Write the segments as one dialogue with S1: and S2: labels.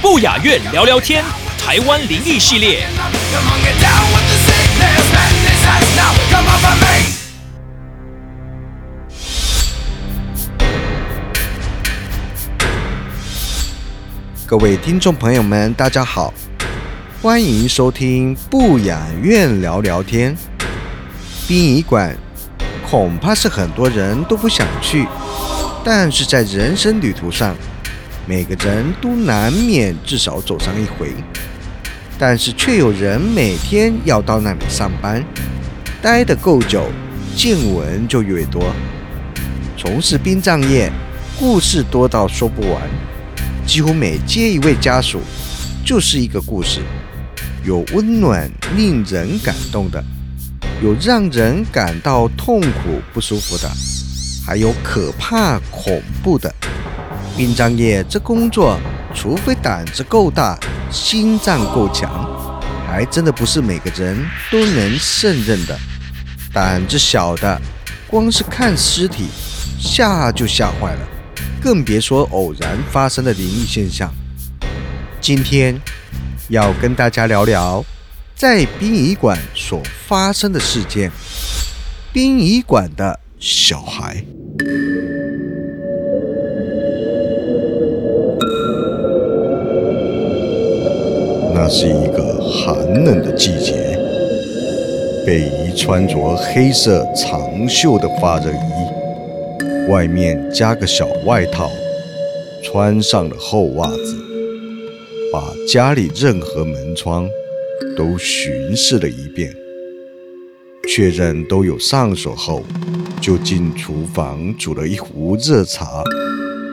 S1: 不雅院聊聊天，台湾灵异系列。
S2: 各位听众朋友们，大家好，欢迎收听不雅院聊聊天。殡仪馆恐怕是很多人都不想去，但是在人生旅途上，每个人都难免至少走上一回。但是却有人每天要到那里上班，待得够久，见闻就越多。从事殡葬业，故事多到说不完。几乎每接一位家属，就是一个故事，有温暖令人感动的，有让人感到痛苦不舒服的，还有可怕恐怖的。殡葬业这工作，除非胆子够大，心脏够强，还真的不是每个人都能胜任的。胆子小的，光是看尸体，吓就吓坏了。更别说偶然发生的灵异现象。今天要跟大家聊聊在殡仪馆所发生的事件——殡仪馆的小孩。那是一个寒冷的季节，贝姨穿着黑色长袖的发热衣。外面加个小外套，穿上了厚袜子，把家里任何门窗都巡视了一遍，确认都有上锁后，就进厨房煮了一壶热茶，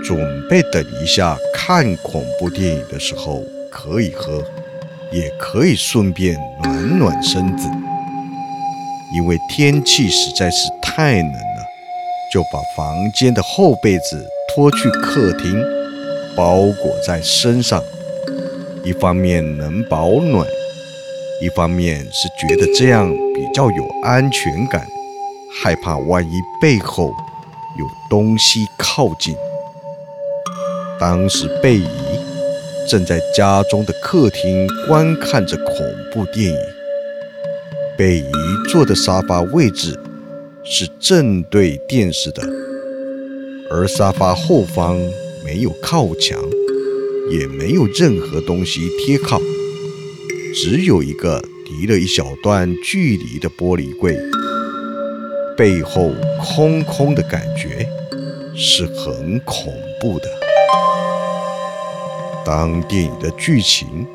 S2: 准备等一下看恐怖电影的时候可以喝，也可以顺便暖暖身子，因为天气实在是太冷了。就把房间的厚被子拖去客厅，包裹在身上。一方面能保暖，一方面是觉得这样比较有安全感，害怕万一背后有东西靠近。当时贝姨正在家中的客厅观看着恐怖电影，贝姨坐的沙发位置。是正对电视的，而沙发后方没有靠墙，也没有任何东西贴靠，只有一个离了一小段距离的玻璃柜，背后空空的感觉是很恐怖的。当电影的剧情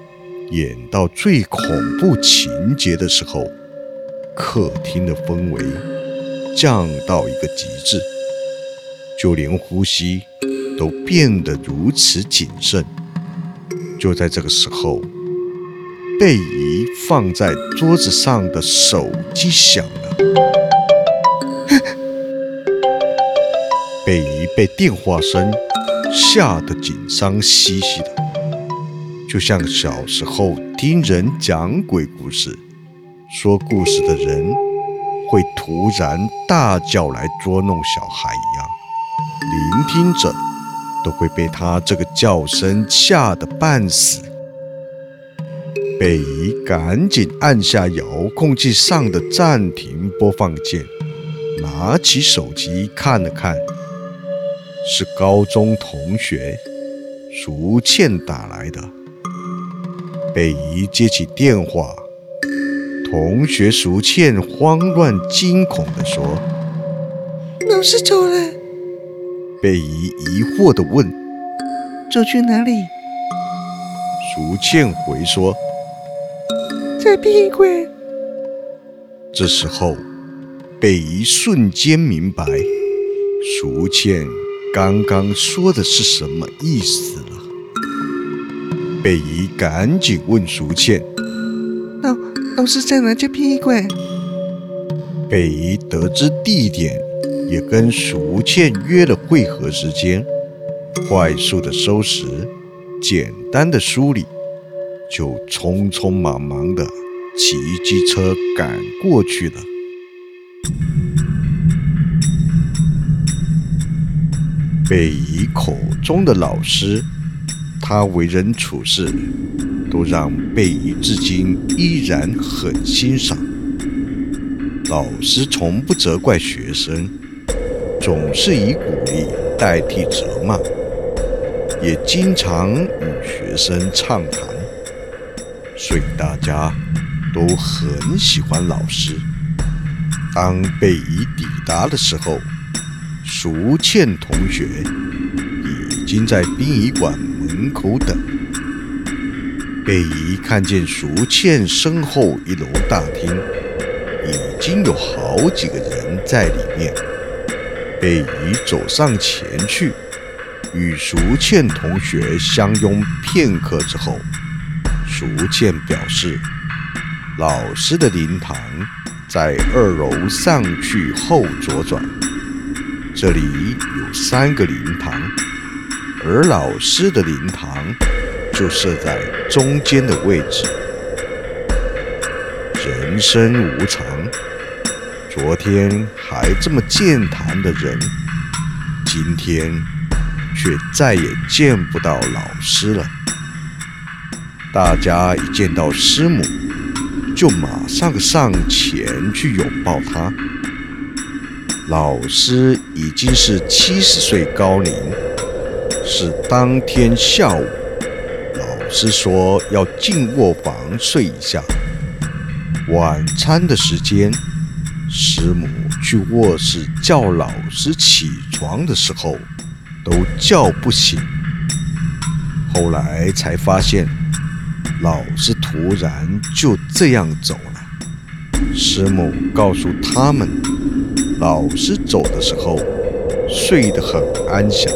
S2: 演到最恐怖情节的时候，客厅的氛围。降到一个极致，就连呼吸都变得如此谨慎。就在这个时候，贝姨放在桌子上的手机响了。贝姨被电话声吓得紧张兮兮的，就像小时候听人讲鬼故事，说故事的人。会突然大叫来捉弄小孩一样，聆听者都会被他这个叫声吓得半死。贝姨赶紧按下遥控器上的暂停播放键，拿起手机看了看，是高中同学淑倩打来的。北姨接起电话。同学淑倩慌乱惊恐地说：“
S3: 老师走了。”
S2: 北姨疑惑地问：“
S3: 走去哪里？”
S2: 淑倩回说：“
S3: 在殡仪馆。”
S2: 这时候，贝贝姨瞬间明白，淑倩刚刚说的是什么意思了。贝姨赶紧问淑倩：“
S3: 老老师在哪家殡仪馆？”
S2: 贝姨得知地点，也跟淑倩约了会合时间，快速的收拾，简单的梳理，就匆匆忙忙的骑机车赶过去了。贝姨口中的老师，他为人处事，都让贝姨至今依然很欣赏。老师从不责怪学生，总是以鼓励代替责骂，也经常与学生畅谈，所以大家都很喜欢老师。当贝姨抵达的时候，淑倩同学已经在殡仪馆门口等。贝姨看见淑倩身后一楼大厅已经有好几个人在里面，贝姨走上前去，与淑倩同学相拥片刻之后，逐渐表示，老师的灵堂在二楼上去后左转。这里有三个灵堂，而老师的灵堂就设在中间的位置。人生无常，昨天还这么健谈的人，今天却再也见不到老师了。大家一见到师母，就马上上前去拥抱她。老师已经是七十岁高龄，是当天下午，老师说要进卧房睡一下。晚餐的时间，师母去卧室叫老师起床的时候，都叫不醒。后来才发现，老师突然就这样走了。师母告诉他们。老师走的时候，睡得很安详。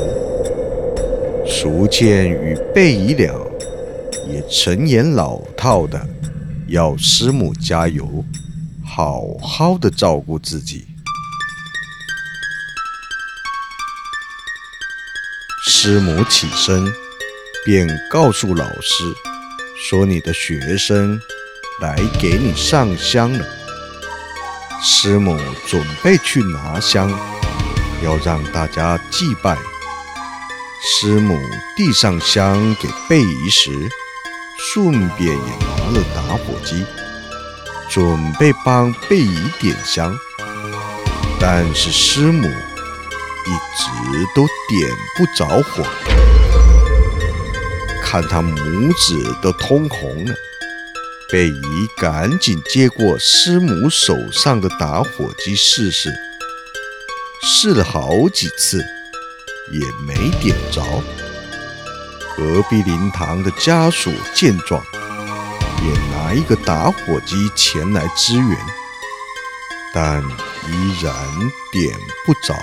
S2: 淑倩与贝姨俩也陈言老套的要师母加油，好好的照顾自己。师母起身，便告诉老师说：“你的学生来给你上香了。”师母准备去拿香，要让大家祭拜。师母递上香给贝姨时，顺便也拿了打火机，准备帮贝姨点香。但是师母一直都点不着火，看他拇指都通红了。贝姨赶紧接过师母手上的打火机试试，试了好几次也没点着。隔壁灵堂的家属见状，也拿一个打火机前来支援，但依然点不着。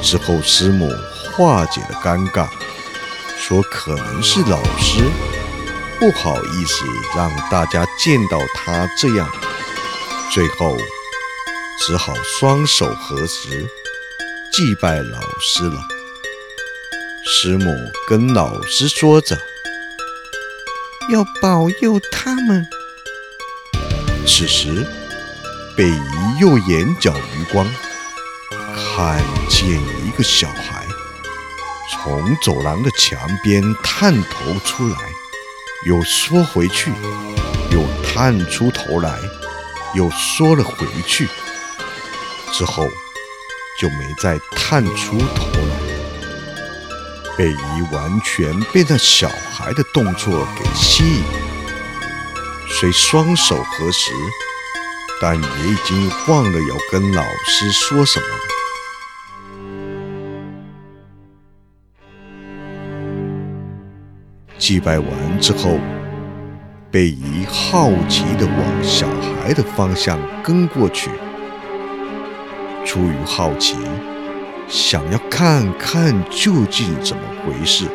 S2: 之后师母化解了尴尬，说可能是老师。不好意思让大家见到他这样，最后只好双手合十祭拜老师了。师母跟老师说着，
S3: 要保佑他们。
S2: 此时，北姨又眼角余光看见一个小孩从走廊的墙边探头出来。又缩回去，又探出头来，又缩了回去，之后就没再探出头来。贝姨完全被那小孩的动作给吸引，虽双手合十，但也已经忘了要跟老师说什么祭拜完之后，贝姨好奇地往小孩的方向跟过去，出于好奇，想要看看究竟怎么回事。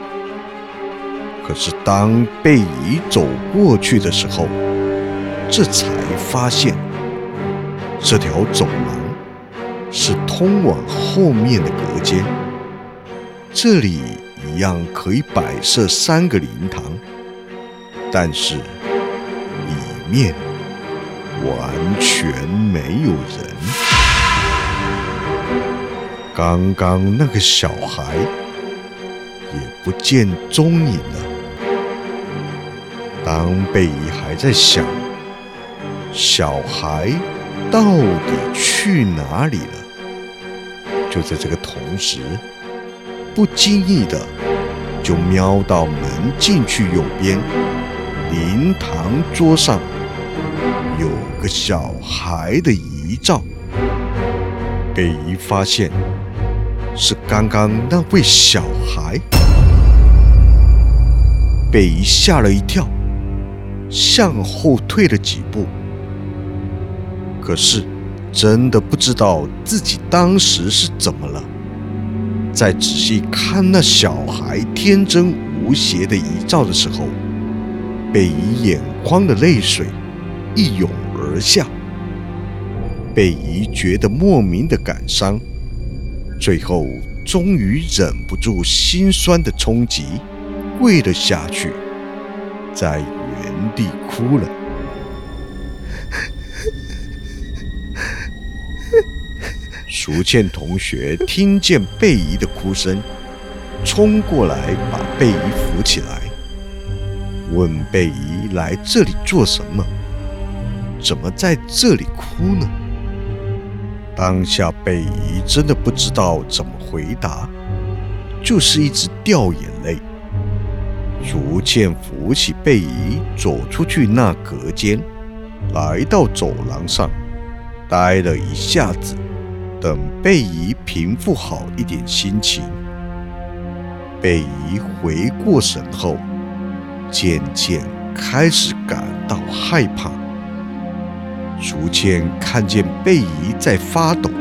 S2: 可是当贝姨走过去的时候，这才发现，这条走廊是通往后面的隔间。这里一样可以摆设三个灵堂，但是里面完全没有人。刚刚那个小孩也不见踪影了。当贝姨还在想小孩到底去哪里了，就在这个同时，不经意的就瞄到门进去右边灵堂桌上有个小孩的遗照。贝姨发现是刚刚那位小孩，贝姨吓了一跳，向后退了几步。可是，真的不知道自己当时是怎么在。仔细看那小孩天真无邪的遗照的时候，贝姨眼眶的泪水一涌而下。贝姨觉得莫名的感伤，最后终于忍不住心酸的冲击，跪了下去，在原地哭了。淑倩同学听见贝姨的哭声，冲过来把贝姨扶起来，问贝姨来这里做什么？怎么在这里哭呢？当下贝姨真的不知道怎么回答，就是一直掉眼泪。淑倩扶起贝姨走出去那隔间，来到走廊上，待了一下子。等贝姨平复好一点心情，贝姨回过神后，渐渐开始感到害怕。逐渐看见贝姨在发抖，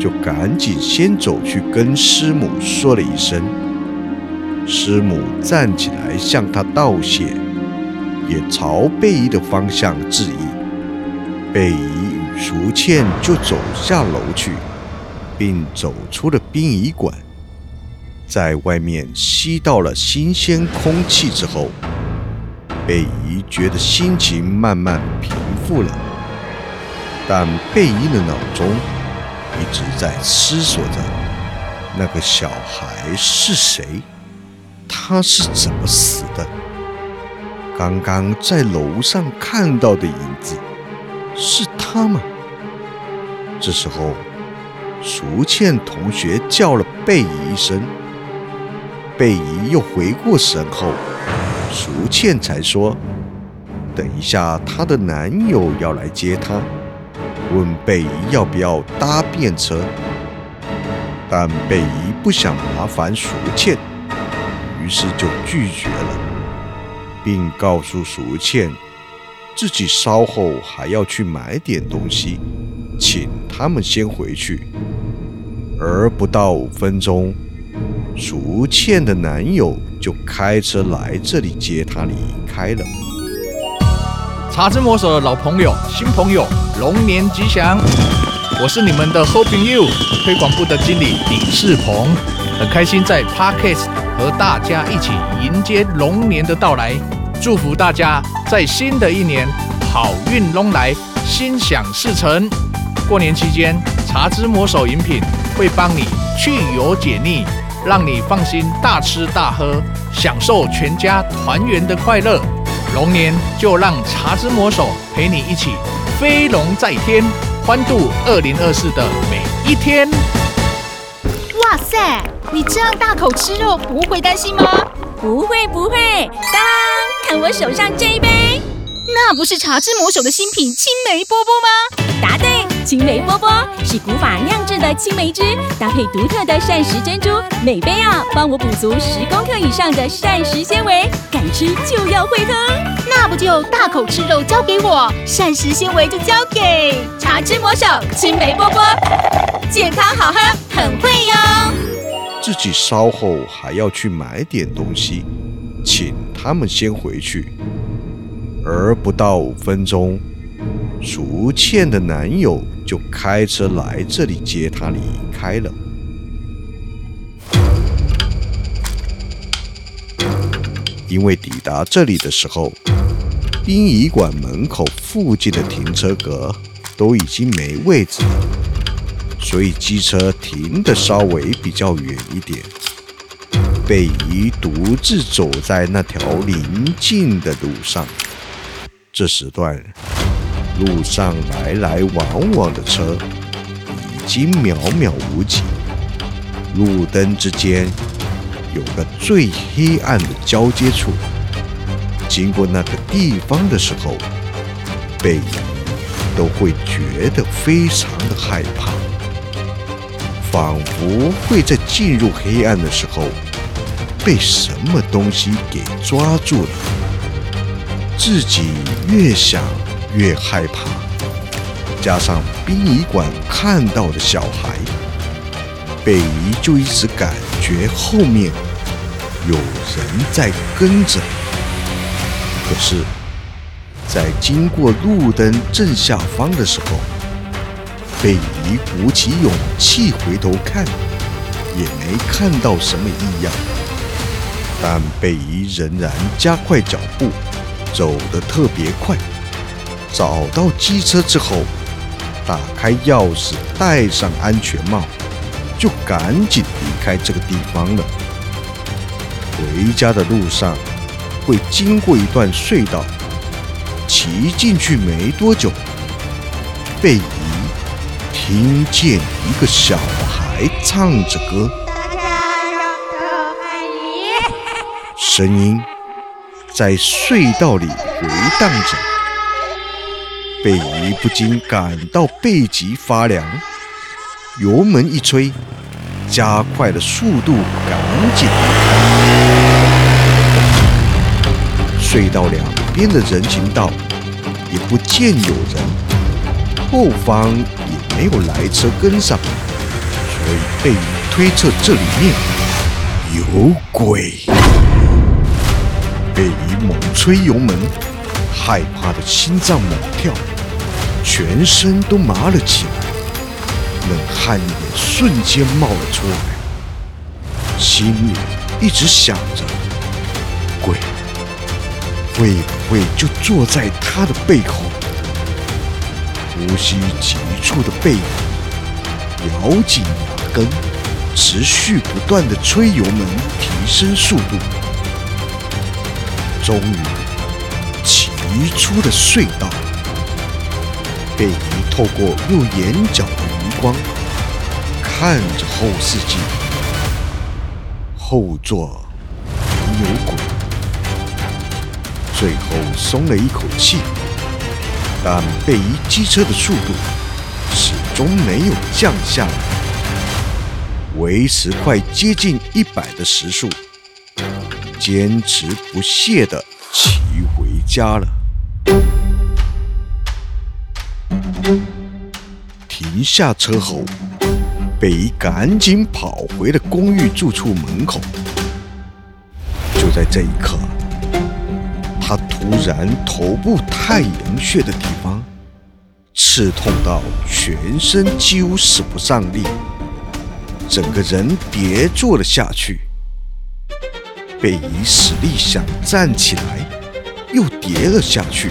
S2: 就赶紧先走去跟师母说了一声。师母站起来向她道谢，也朝贝姨的方向致意。贝姨。淑倩就走下楼去，并走出了殡仪馆，在外面吸到了新鲜空气之后，贝姨觉得心情慢慢平复了。但贝姨的脑中一直在思索着那个小孩是谁，他是怎么死的？刚刚在楼上看到的影子。是他吗？这时候，淑倩同学叫了贝姨一声，贝姨又回过神后，淑倩才说：“等一下，她的男友要来接她，问贝姨要不要搭便车。”但贝姨不想麻烦淑倩，于是就拒绝了，并告诉淑倩。自己稍后还要去买点东西，请他们先回去。而不到五分钟，淑倩的男友就开车来这里接她离开了。
S1: 茶之魔手的老朋友、新朋友，龙年吉祥！我是你们的 Hoping You 推广部的经理李世鹏，很开心在 Podcast 和大家一起迎接龙年的到来。祝福大家在新的一年好运隆来，心想事成。过年期间，茶之魔手饮品会帮你去油解腻，让你放心大吃大喝，享受全家团圆的快乐。龙年就让茶之魔手陪你一起飞龙在天，欢度二零二四的每一天。
S4: 哇塞，你这样大口吃肉，不会担心吗？
S5: 不会不会，当。看我手上这一杯，
S4: 那不是茶之魔手的新品青梅波波吗？
S5: 答对，青梅波波是古法酿制的青梅汁，搭配独特的膳食珍珠，每杯啊帮我补足十公克以上的膳食纤维，敢吃就要会喝。
S4: 那不就大口吃肉交给我，膳食纤维就交给
S5: 茶之魔手青梅波波，健康好喝，很会哟。
S2: 自己稍后还要去买点东西，请他们先回去。而不到五分钟，淑倩的男友就开车来这里接她离开了。因为抵达这里的时候，殡仪馆门口附近的停车格都已经没位置了，所以机车停的稍微比较远一点。贝姨独自走在那条临近的路上，这时段路上来来往往的车已经渺渺无几，路灯之间有个最黑暗的交接处。经过那个地方的时候，贝姨都会觉得非常的害怕，仿佛会在进入黑暗的时候被什么东西给抓住了。自己越想越害怕，加上殡仪馆看到的小孩，贝姨就一直感觉后面有人在跟着。可是，在经过路灯正下方的时候，贝姨鼓起勇气回头看，也没看到什么异样。但贝姨仍然加快脚步，走得特别快。找到机车之后，打开钥匙，戴上安全帽，就赶紧离开这个地方了。回家的路上。会经过一段隧道，骑进去没多久，贝姨听见一个小孩唱着歌，声音在隧道里回荡着，贝姨不禁感到背脊发凉，油门一吹，加快了速度，赶紧离开。隧道两边的人行道也不见有人，后方也没有来车跟上，所以被推测这里面有鬼。贝姨猛吹油门，害怕的心脏猛跳，全身都麻了起来，冷汗也瞬间冒了出来，心里一直想着鬼。会不会就坐在他的背后？呼吸急促的背影，咬紧牙根，持续不断的吹油门，提升速度。终于，骑出了隧道。贝尼透过右眼角的余光，看着后视镜，后座没有鬼。最后松了一口气，但贝姨机车的速度始终没有降下来，维持快接近一百的时速，坚持不懈地骑回家了。停下车后，贝姨赶紧跑回了公寓住处门口。就在这一刻。他突然头部太阳穴的地方刺痛到全身几乎使不上力，整个人跌坐了下去。贝姨使力想站起来，又跌了下去。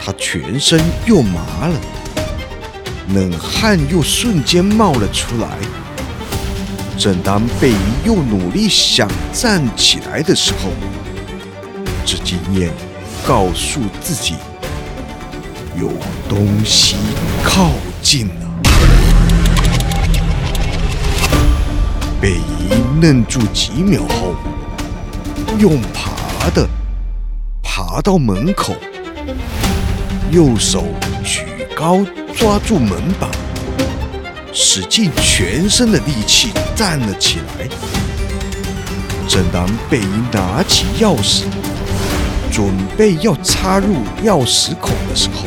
S2: 他全身又麻了，冷汗又瞬间冒了出来。正当贝姨又努力想站起来的时候，这经验告诉自己，有东西靠近了。贝姨愣住几秒后，用爬的爬到门口，右手举高抓住门把，使尽全身的力气站了起来。正当贝伊拿起钥匙，准备要插入钥匙孔的时候，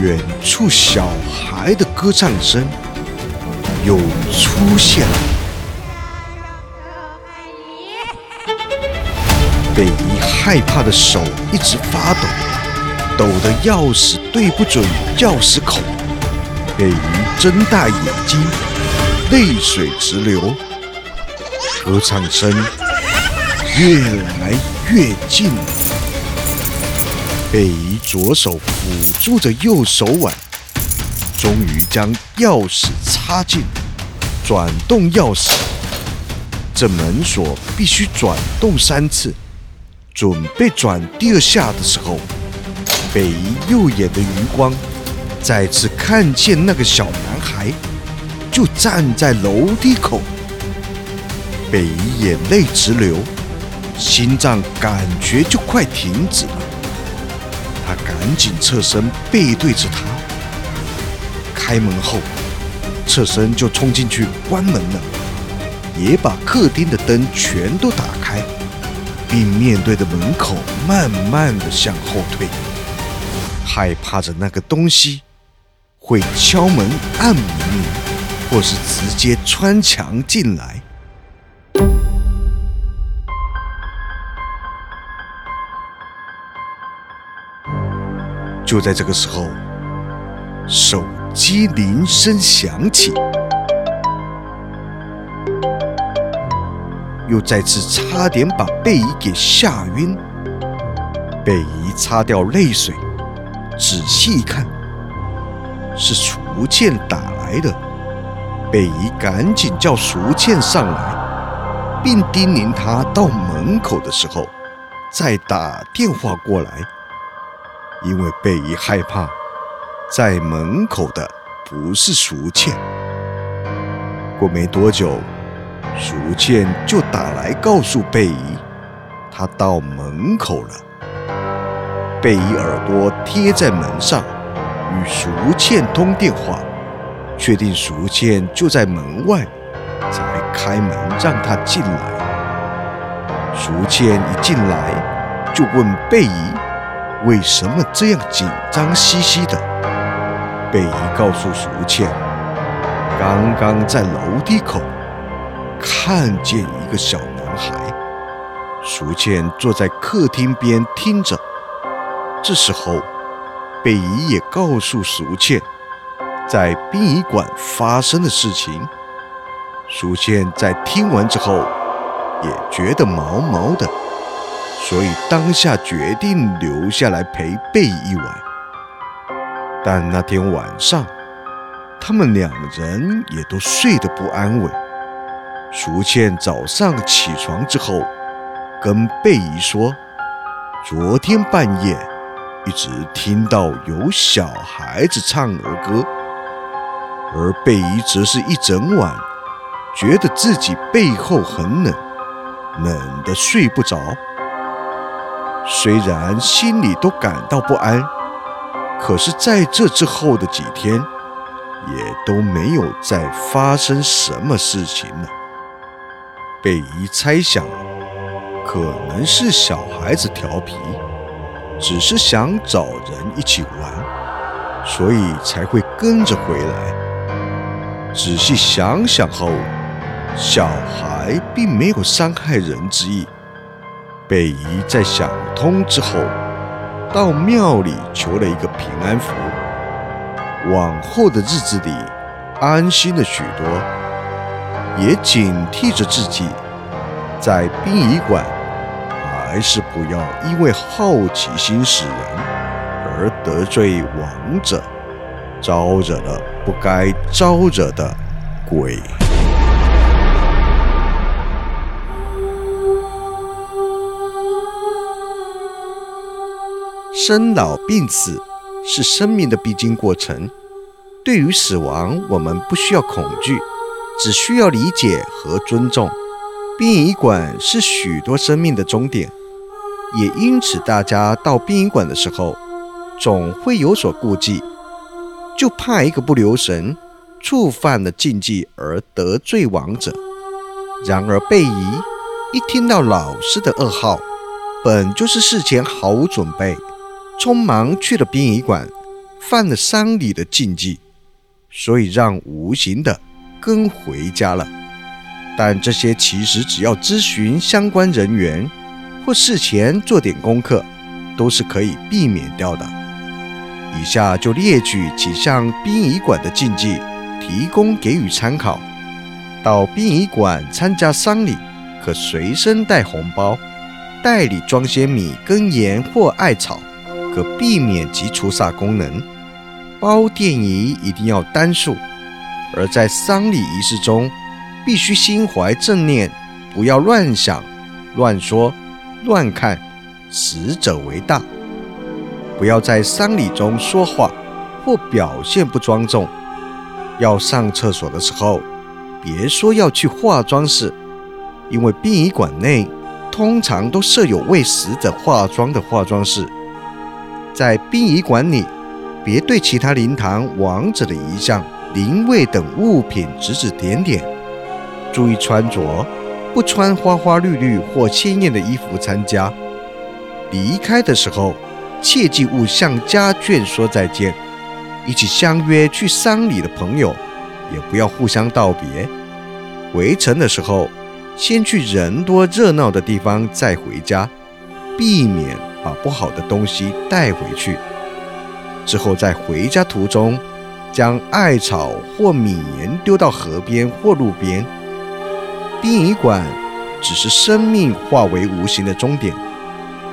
S2: 远处小孩的歌唱声又出现了。贝伊害怕的手一直发抖，抖得钥匙对不准钥匙孔。贝伊睁大眼睛，泪水直流。歌唱声越来越近了。贝伊左手抚住着右手腕，终于将钥匙插进，转动钥匙。这门锁必须转动三次。准备转第二下的时候，贝伊右眼的余光再次看见那个小男孩，就站在楼梯口。贝伊眼泪直流，心脏感觉就快停止了。他赶紧侧身背对着他，开门后，侧身就冲进去关门了，也把客厅的灯全都打开。并面对着门口，慢慢的向后退，害怕着那个东西会敲门按门铃，或是直接穿墙进来。就在这个时候，手机铃声响起。又再次差点把贝姨给吓晕。贝姨擦掉泪水，仔细一看，是淑倩打来的。贝姨赶紧叫淑倩上来，并叮咛她到门口的时候再打电话过来，因为贝姨害怕在门口的不是淑倩。过没多久。淑倩就打来告诉贝姨，她到门口了。贝姨耳朵贴在门上，与淑倩通电话，确定淑倩就在门外，才开门让她进来。淑倩一进来就问贝姨为什么这样紧张兮兮的。贝姨告诉淑倩，刚刚在楼梯口。看见一个小男孩，淑倩坐在客厅边听着。这时候，贝姨也告诉淑倩，在殡仪馆发生的事情。淑倩在听完之后，也觉得毛毛的，所以当下决定留下来陪贝姨一晚。但那天晚上，他们两人也都睡得不安稳。淑倩早上起床之后，跟贝姨说，昨天半夜一直听到有小孩子唱儿歌，而贝姨则是一整晚觉得自己背后很冷，冷得睡不着。虽然心里都感到不安，可是在这之后的几天，也都没有再发生什么事情了。贝姨猜想，可能是小孩子调皮，只是想找人一起玩，所以才会跟着回来。仔细想想后，小孩并没有伤害人之意。贝姨在想通之后，到庙里求了一个平安符，往后的日子里安心了许多。也警惕着自己，在殡仪馆还是不要因为好奇心使人而得罪亡者，招惹了不该招惹的鬼。生老病死是生命的必经过程，对于死亡，我们不需要恐惧。只需要理解和尊重。殡仪馆是许多生命的终点，也因此大家到殡仪馆的时候，总会有所顾忌，就怕一个不留神触犯了禁忌而得罪亡者。然而贝姨一听到老师的噩耗，本就是事前毫无准备，匆忙去了殡仪馆，犯了丧礼的禁忌，所以让无形的跟回家了。但这些其实只要咨询相关人员，或事前做点功课，都是可以避免掉的。以下就列举几项殡仪馆的禁忌，提供给予参考。到殡仪馆参加丧礼，可随身带红包，袋里装些米跟盐或艾草，可避免及除煞功能。包奠仪一定要单数，而在丧礼仪式中，必须心怀正念，不要乱想、乱说、乱看，死者为大。不要在丧礼中说话或表现不庄重。要上厕所的时候，别说要去化妆室，因为殡仪馆内通常都设有为死者化妆的化妆室。在殡仪馆里，别对其他灵堂亡者的遗像、灵位等物品指指点点。注意穿着，不穿花花绿绿或鲜艳的衣服参加。离开的时候，切记勿向家眷说再见。一起相约去丧礼的朋友，也不要互相道别。回程的时候，先去人多热闹的地方再回家，避免把不好的东西带回去。之后在回家途中，将艾草或米盐丢到河边或路边。殡仪馆只是生命化为无形的终点，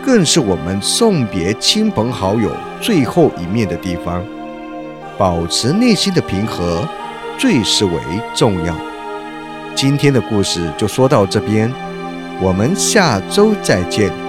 S2: 更是我们送别亲朋好友最后一面的地方。保持内心的平和，最是为重要。今天的故事就说到这边，我们下周再见。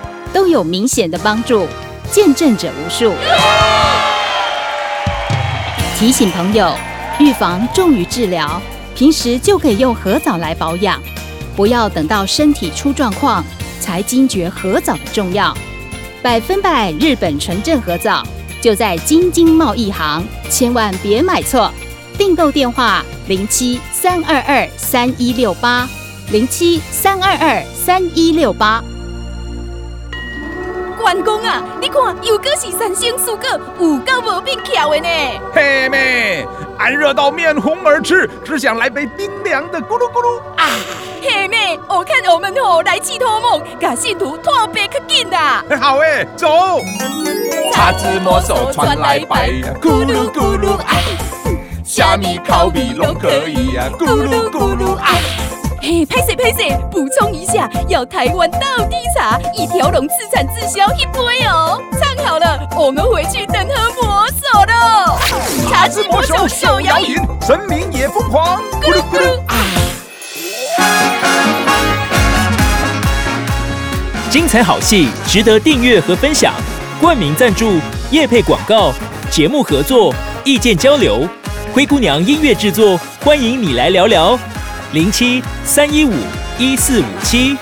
S5: 都有明显的帮助，见证者无数。提醒朋友，预防重于治疗，平时就可以用核藻来保养，不要等到身体出状况才惊觉核藻的重要。百分百日本纯正核藻就在京津贸易行，千万别买错。订购电话：零七三二二三一六八零七三二二三一六八。
S4: 关公啊，你看又果是三星蔬果，有够无变巧的呢。
S1: 嘿妹，俺热到面红耳赤，只想来杯冰凉的咕噜咕噜啊！
S4: 嘿妹，我看我们吼来去托梦，把信徒托别可紧啦。
S1: 好诶，走。
S6: 叉子魔手传来白，咕噜咕噜啊！虾米烤米拢可以啊，咕噜咕噜啊！
S4: 嘿，拍摄拍摄，补充一下，要台湾到底茶，一条龙自产自销一杯哦。唱好了，我们回去等喝魔手喽。
S1: 茶之魔手手摇饮，神明也疯狂，咕噜咕噜啊！
S7: 精彩好戏，值得订阅和分享。冠名赞助、业配广告、节目合作、意见交流，灰姑娘音乐制作，欢迎你来聊聊。零七三一五一四五七。